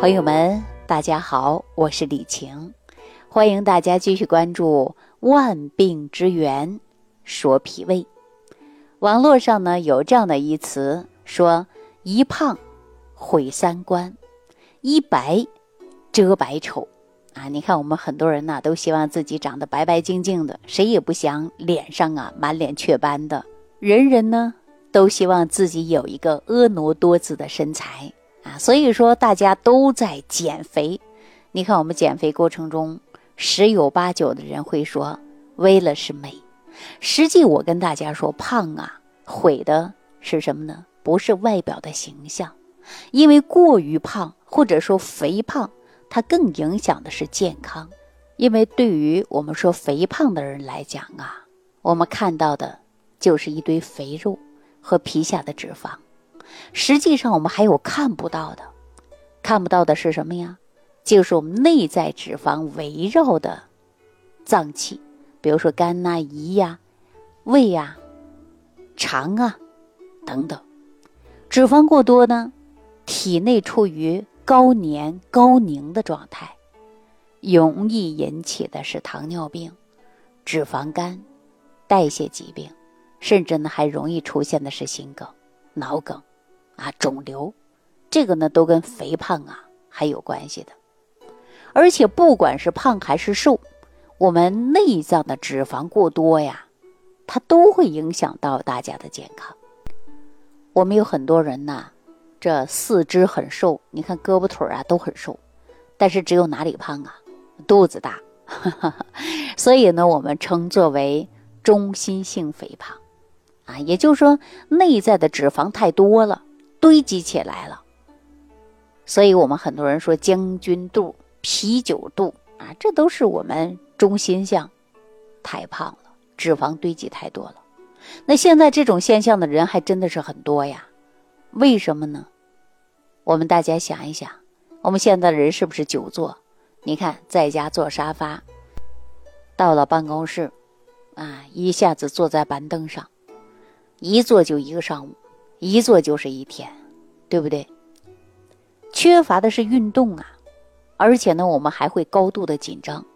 朋友们，大家好，我是李晴，欢迎大家继续关注《万病之源说脾胃》。网络上呢有这样的一词，说一胖毁三观，一白遮百丑啊！你看我们很多人呢都希望自己长得白白净净的，谁也不想脸上啊满脸雀斑的。人人呢都希望自己有一个婀娜多姿的身材。啊，所以说大家都在减肥。你看我们减肥过程中，十有八九的人会说为了是美。实际我跟大家说，胖啊毁的是什么呢？不是外表的形象，因为过于胖或者说肥胖，它更影响的是健康。因为对于我们说肥胖的人来讲啊，我们看到的就是一堆肥肉和皮下的脂肪。实际上，我们还有看不到的，看不到的是什么呀？就是我们内在脂肪围绕的脏器，比如说肝呐、胰呀、胃呀、肠啊等等。脂肪过多呢，体内处于高粘高凝的状态，容易引起的是糖尿病、脂肪肝、代谢疾病，甚至呢还容易出现的是心梗、脑梗。啊，肿瘤，这个呢都跟肥胖啊还有关系的，而且不管是胖还是瘦，我们内脏的脂肪过多呀，它都会影响到大家的健康。我们有很多人呐，这四肢很瘦，你看胳膊腿啊都很瘦，但是只有哪里胖啊？肚子大，所以呢，我们称作为中心性肥胖啊，也就是说内在的脂肪太多了。堆积起来了，所以我们很多人说将军肚、啤酒肚啊，这都是我们中心项太胖了，脂肪堆积太多了。那现在这种现象的人还真的是很多呀，为什么呢？我们大家想一想，我们现在的人是不是久坐？你看，在家坐沙发，到了办公室，啊，一下子坐在板凳上，一坐就一个上午。一坐就是一天，对不对？缺乏的是运动啊，而且呢，我们还会高度的紧张，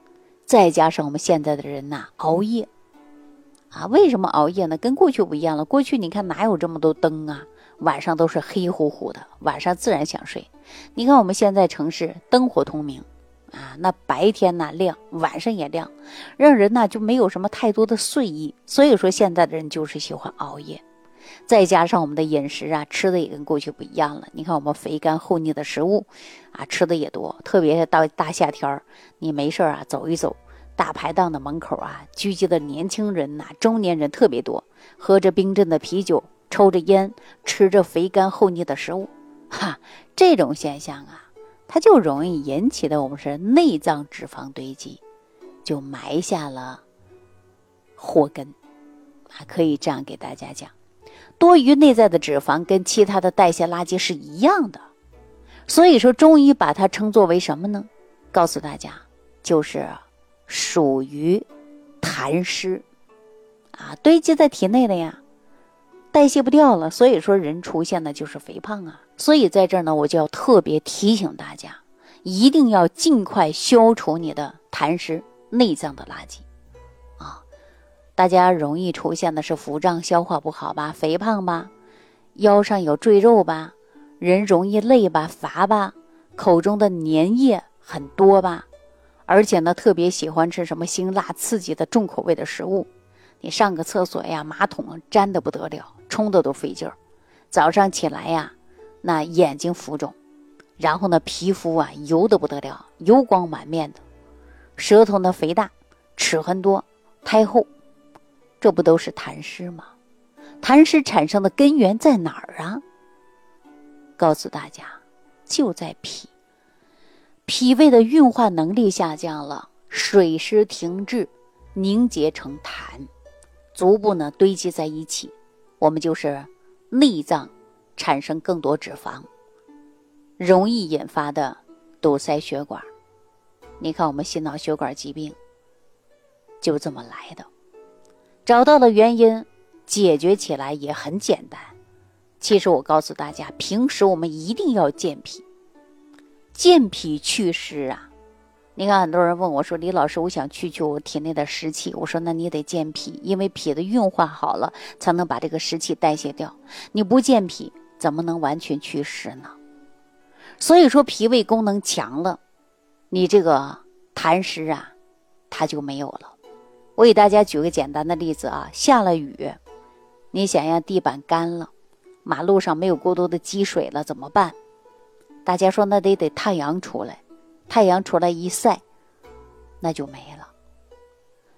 再加上我们现在的人呐，熬夜啊，为什么熬夜呢？跟过去不一样了。过去你看哪有这么多灯啊？晚上都是黑乎乎的，晚上自然想睡。你看我们现在城市灯火通明啊，那白天呢亮，晚上也亮，让人呢就没有什么太多的睡意。所以说现在的人就是喜欢熬夜。再加上我们的饮食啊，吃的也跟过去不一样了。你看我们肥甘厚腻的食物啊，吃的也多。特别是到大夏天儿，你没事儿啊，走一走，大排档的门口啊，聚集的年轻人呐、中年人特别多，喝着冰镇的啤酒，抽着烟，吃着肥甘厚腻的食物，哈，这种现象啊，它就容易引起的我们是内脏脂肪堆积，就埋下了祸根啊，可以这样给大家讲。多余内在的脂肪跟其他的代谢垃圾是一样的，所以说中医把它称作为什么呢？告诉大家，就是属于痰湿啊，堆积在体内的呀，代谢不掉了，所以说人出现的就是肥胖啊。所以在这儿呢，我就要特别提醒大家，一定要尽快消除你的痰湿内脏的垃圾。大家容易出现的是腹胀、消化不好吧，肥胖吧，腰上有赘肉吧，人容易累吧、乏吧，口中的粘液很多吧，而且呢，特别喜欢吃什么辛辣刺激的重口味的食物。你上个厕所呀，马桶粘的不得了，冲的都费劲儿。早上起来呀，那眼睛浮肿，然后呢，皮肤啊油的不得了，油光满面的，舌头呢肥大，齿痕多，苔厚。这不都是痰湿吗？痰湿产生的根源在哪儿啊？告诉大家，就在脾。脾胃的运化能力下降了，水湿停滞，凝结成痰，逐步呢堆积在一起，我们就是内脏产生更多脂肪，容易引发的堵塞血管。你看，我们心脑血管疾病就这么来的。找到了原因，解决起来也很简单。其实我告诉大家，平时我们一定要健脾。健脾祛湿啊。你看，很多人问我说：“李老师，我想去去我体内的湿气。”我说：“那你得健脾，因为脾的运化好了，才能把这个湿气代谢掉。你不健脾，怎么能完全祛湿呢？”所以说，脾胃功能强了，你这个痰湿啊，它就没有了。我给大家举个简单的例子啊，下了雨，你想让地板干了，马路上没有过多的积水了，怎么办？大家说，那得得太阳出来。太阳出来一晒，那就没了。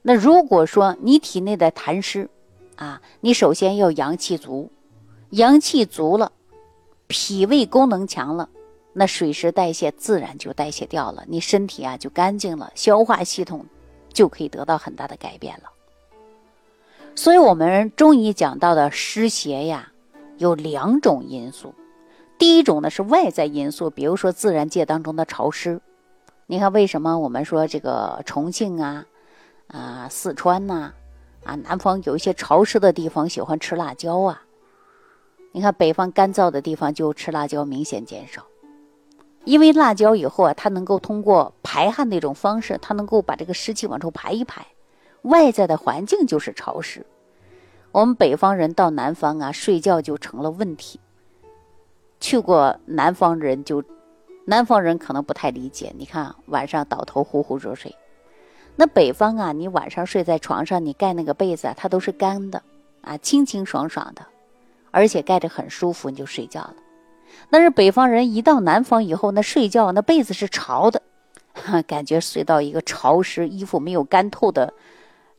那如果说你体内的痰湿，啊，你首先要阳气足，阳气足了，脾胃功能强了，那水湿代谢自然就代谢掉了，你身体啊就干净了，消化系统就可以得到很大的改变了。所以，我们中医讲到的湿邪呀，有两种因素。第一种呢是外在因素，比如说自然界当中的潮湿。你看，为什么我们说这个重庆啊、啊四川呐、啊南方有一些潮湿的地方喜欢吃辣椒啊？你看北方干燥的地方就吃辣椒明显减少，因为辣椒以后啊，它能够通过排汗的一种方式，它能够把这个湿气往出排一排。外在的环境就是潮湿，我们北方人到南方啊睡觉就成了问题。去过南方人就。南方人可能不太理解，你看晚上倒头呼呼热睡，那北方啊，你晚上睡在床上，你盖那个被子啊，它都是干的啊，清清爽爽的，而且盖着很舒服，你就睡觉了。但是北方人一到南方以后，那睡觉那被子是潮的，感觉睡到一个潮湿、衣服没有干透的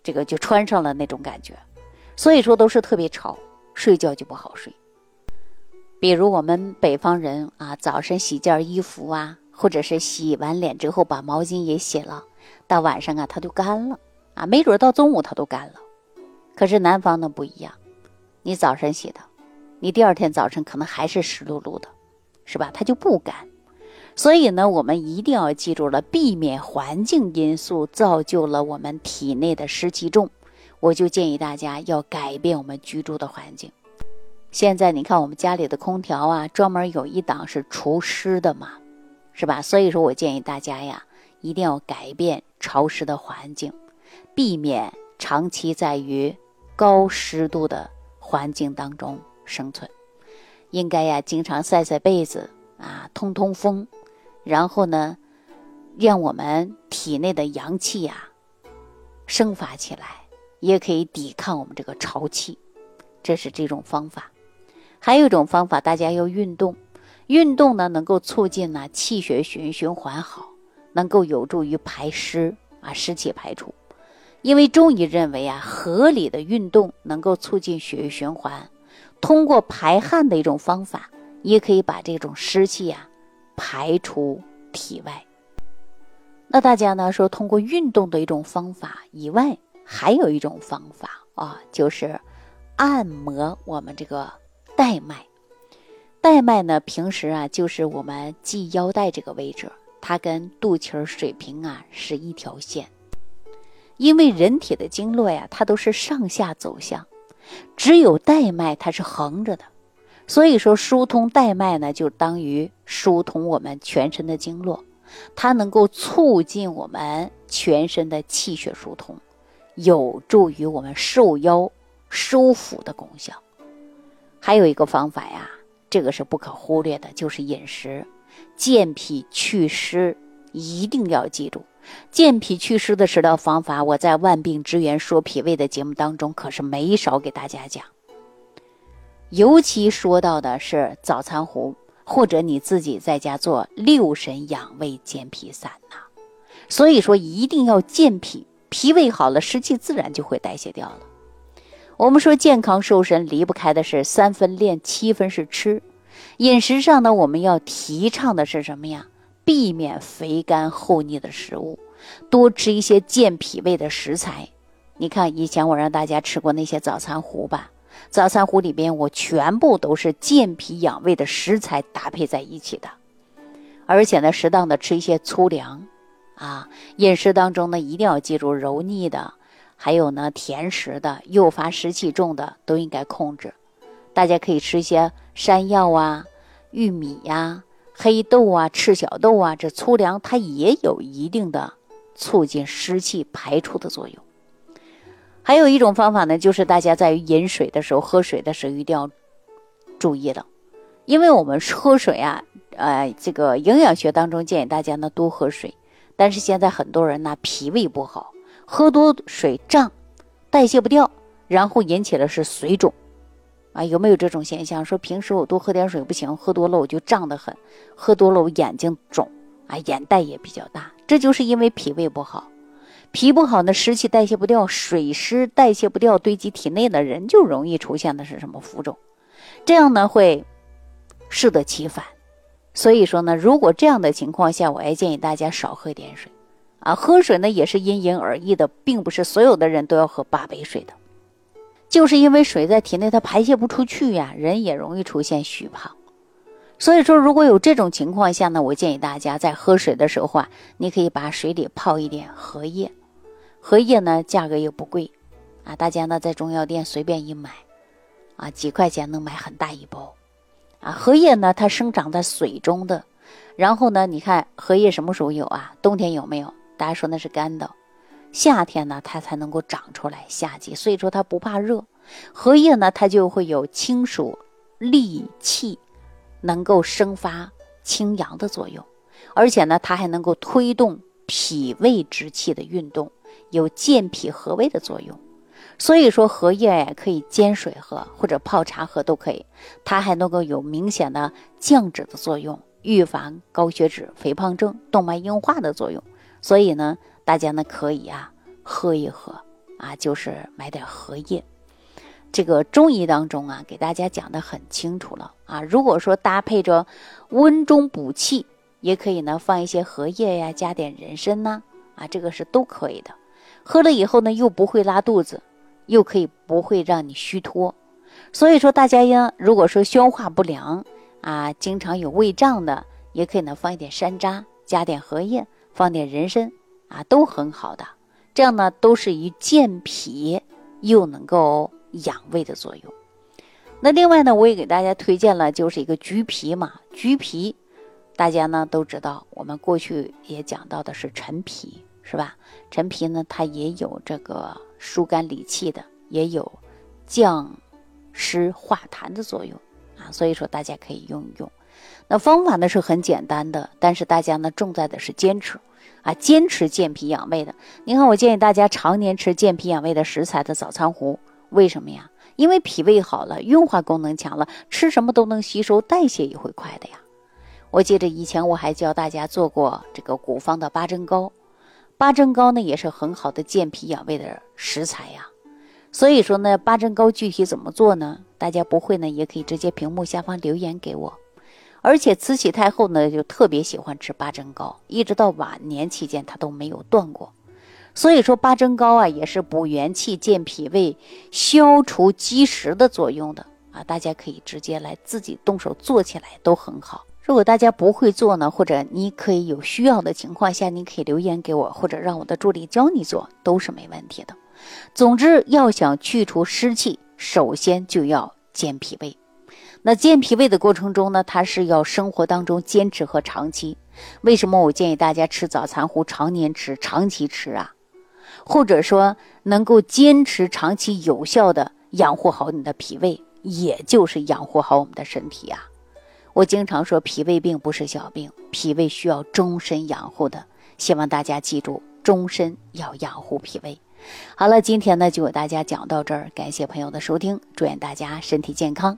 这个就穿上了那种感觉，所以说都是特别潮，睡觉就不好睡。比如我们北方人啊，早晨洗件衣服啊，或者是洗完脸之后把毛巾也洗了，到晚上啊它就干了啊，没准到中午它都干了。可是南方呢不一样，你早晨洗的，你第二天早晨可能还是湿漉漉的，是吧？它就不干。所以呢，我们一定要记住了，避免环境因素造就了我们体内的湿气重，我就建议大家要改变我们居住的环境。现在你看，我们家里的空调啊，专门有一档是除湿的嘛，是吧？所以说我建议大家呀，一定要改变潮湿的环境，避免长期在于高湿度的环境当中生存。应该呀，经常晒晒被子啊，通通风，然后呢，让我们体内的阳气呀生发起来，也可以抵抗我们这个潮气。这是这种方法。还有一种方法，大家要运动。运动呢，能够促进呢气血循循环好，能够有助于排湿啊，湿气排出。因为中医认为啊，合理的运动能够促进血液循环，通过排汗的一种方法，也可以把这种湿气啊排出体外。那大家呢说，通过运动的一种方法以外，还有一种方法啊，就是按摩我们这个。带脉，带脉呢？平时啊，就是我们系腰带这个位置，它跟肚脐儿水平啊是一条线。因为人体的经络呀，它都是上下走向，只有带脉它是横着的，所以说疏通带脉呢，就当于疏通我们全身的经络，它能够促进我们全身的气血疏通，有助于我们瘦腰、收腹的功效。还有一个方法呀，这个是不可忽略的，就是饮食，健脾祛湿，一定要记住。健脾祛湿的食疗方法，我在《万病之源说脾胃》的节目当中可是没少给大家讲。尤其说到的是早餐壶，或者你自己在家做六神养胃健脾散呐。所以说，一定要健脾，脾胃好了，湿气自然就会代谢掉了。我们说健康瘦身离不开的是三分练，七分是吃。饮食上呢，我们要提倡的是什么呀？避免肥甘厚腻的食物，多吃一些健脾胃的食材。你看，以前我让大家吃过那些早餐糊吧，早餐糊里边我全部都是健脾养胃的食材搭配在一起的。而且呢，适当的吃一些粗粮，啊，饮食当中呢一定要记住油腻的。还有呢，甜食的、诱发湿气重的都应该控制。大家可以吃一些山药啊、玉米呀，黑豆啊、赤小豆啊，这粗粮它也有一定的促进湿气排出的作用。还有一种方法呢，就是大家在饮水的时候、喝水的时候一定要注意了，因为我们喝水啊，呃，这个营养学当中建议大家呢多喝水，但是现在很多人呢脾胃不好，喝多水胀，代谢不掉，然后引起的是水肿。啊，有没有这种现象？说平时我多喝点水不行，喝多了我就胀得很，喝多了我眼睛肿，啊，眼袋也比较大，这就是因为脾胃不好，脾不好呢，湿气代谢不掉，水湿代谢不掉，堆积体内的人就容易出现的是什么浮肿，这样呢会适得其反。所以说呢，如果这样的情况下，我还建议大家少喝点水，啊，喝水呢也是因人而异的，并不是所有的人都要喝八杯水的。就是因为水在体内它排泄不出去呀，人也容易出现虚胖。所以说，如果有这种情况下呢，我建议大家在喝水的时候啊，你可以把水里泡一点荷叶。荷叶呢，价格又不贵，啊，大家呢在中药店随便一买，啊，几块钱能买很大一包。啊，荷叶呢，它生长在水中的，然后呢，你看荷叶什么时候有啊？冬天有没有？大家说那是干的。夏天呢，它才能够长出来。夏季，所以说它不怕热。荷叶呢，它就会有清暑利气，能够生发清阳的作用，而且呢，它还能够推动脾胃之气的运动，有健脾和胃的作用。所以说，荷叶呀，可以煎水喝，或者泡茶喝都可以。它还能够有明显的降脂的作用，预防高血脂、肥胖症、动脉硬化的作用。所以呢。大家呢可以啊喝一喝啊，就是买点荷叶。这个中医当中啊，给大家讲的很清楚了啊。如果说搭配着温中补气，也可以呢放一些荷叶呀，加点人参呐啊，这个是都可以的。喝了以后呢，又不会拉肚子，又可以不会让你虚脱。所以说大家呀，如果说消化不良啊，经常有胃胀的，也可以呢放一点山楂，加点荷叶，放点人参。啊，都很好的，这样呢都是以健脾又能够养胃的作用。那另外呢，我也给大家推荐了，就是一个橘皮嘛。橘皮，大家呢都知道，我们过去也讲到的是陈皮，是吧？陈皮呢，它也有这个疏肝理气的，也有降湿化痰的作用啊。所以说大家可以用一用。那方法呢是很简单的，但是大家呢重在的是坚持。啊，坚持健脾养胃的。你看，我建议大家常年吃健脾养胃的食材的早餐糊。为什么呀？因为脾胃好了，运化功能强了，吃什么都能吸收，代谢也会快的呀。我记得以前我还教大家做过这个古方的八珍糕，八珍糕呢也是很好的健脾养胃的食材呀。所以说呢，八珍糕具体怎么做呢？大家不会呢，也可以直接屏幕下方留言给我。而且慈禧太后呢，就特别喜欢吃八珍糕，一直到晚年期间，她都没有断过。所以说，八珍糕啊，也是补元气、健脾胃、消除积食的作用的啊。大家可以直接来自己动手做起来，都很好。如果大家不会做呢，或者你可以有需要的情况下，你可以留言给我，或者让我的助理教你做，都是没问题的。总之，要想去除湿气，首先就要健脾胃。那健脾胃的过程中呢，它是要生活当中坚持和长期。为什么我建议大家吃早餐糊，常年吃、长期吃啊？或者说能够坚持长期有效的养护好你的脾胃，也就是养护好我们的身体呀。我经常说，脾胃病不是小病，脾胃需要终身养护的。希望大家记住，终身要养护脾胃。好了，今天呢就给大家讲到这儿，感谢朋友的收听，祝愿大家身体健康。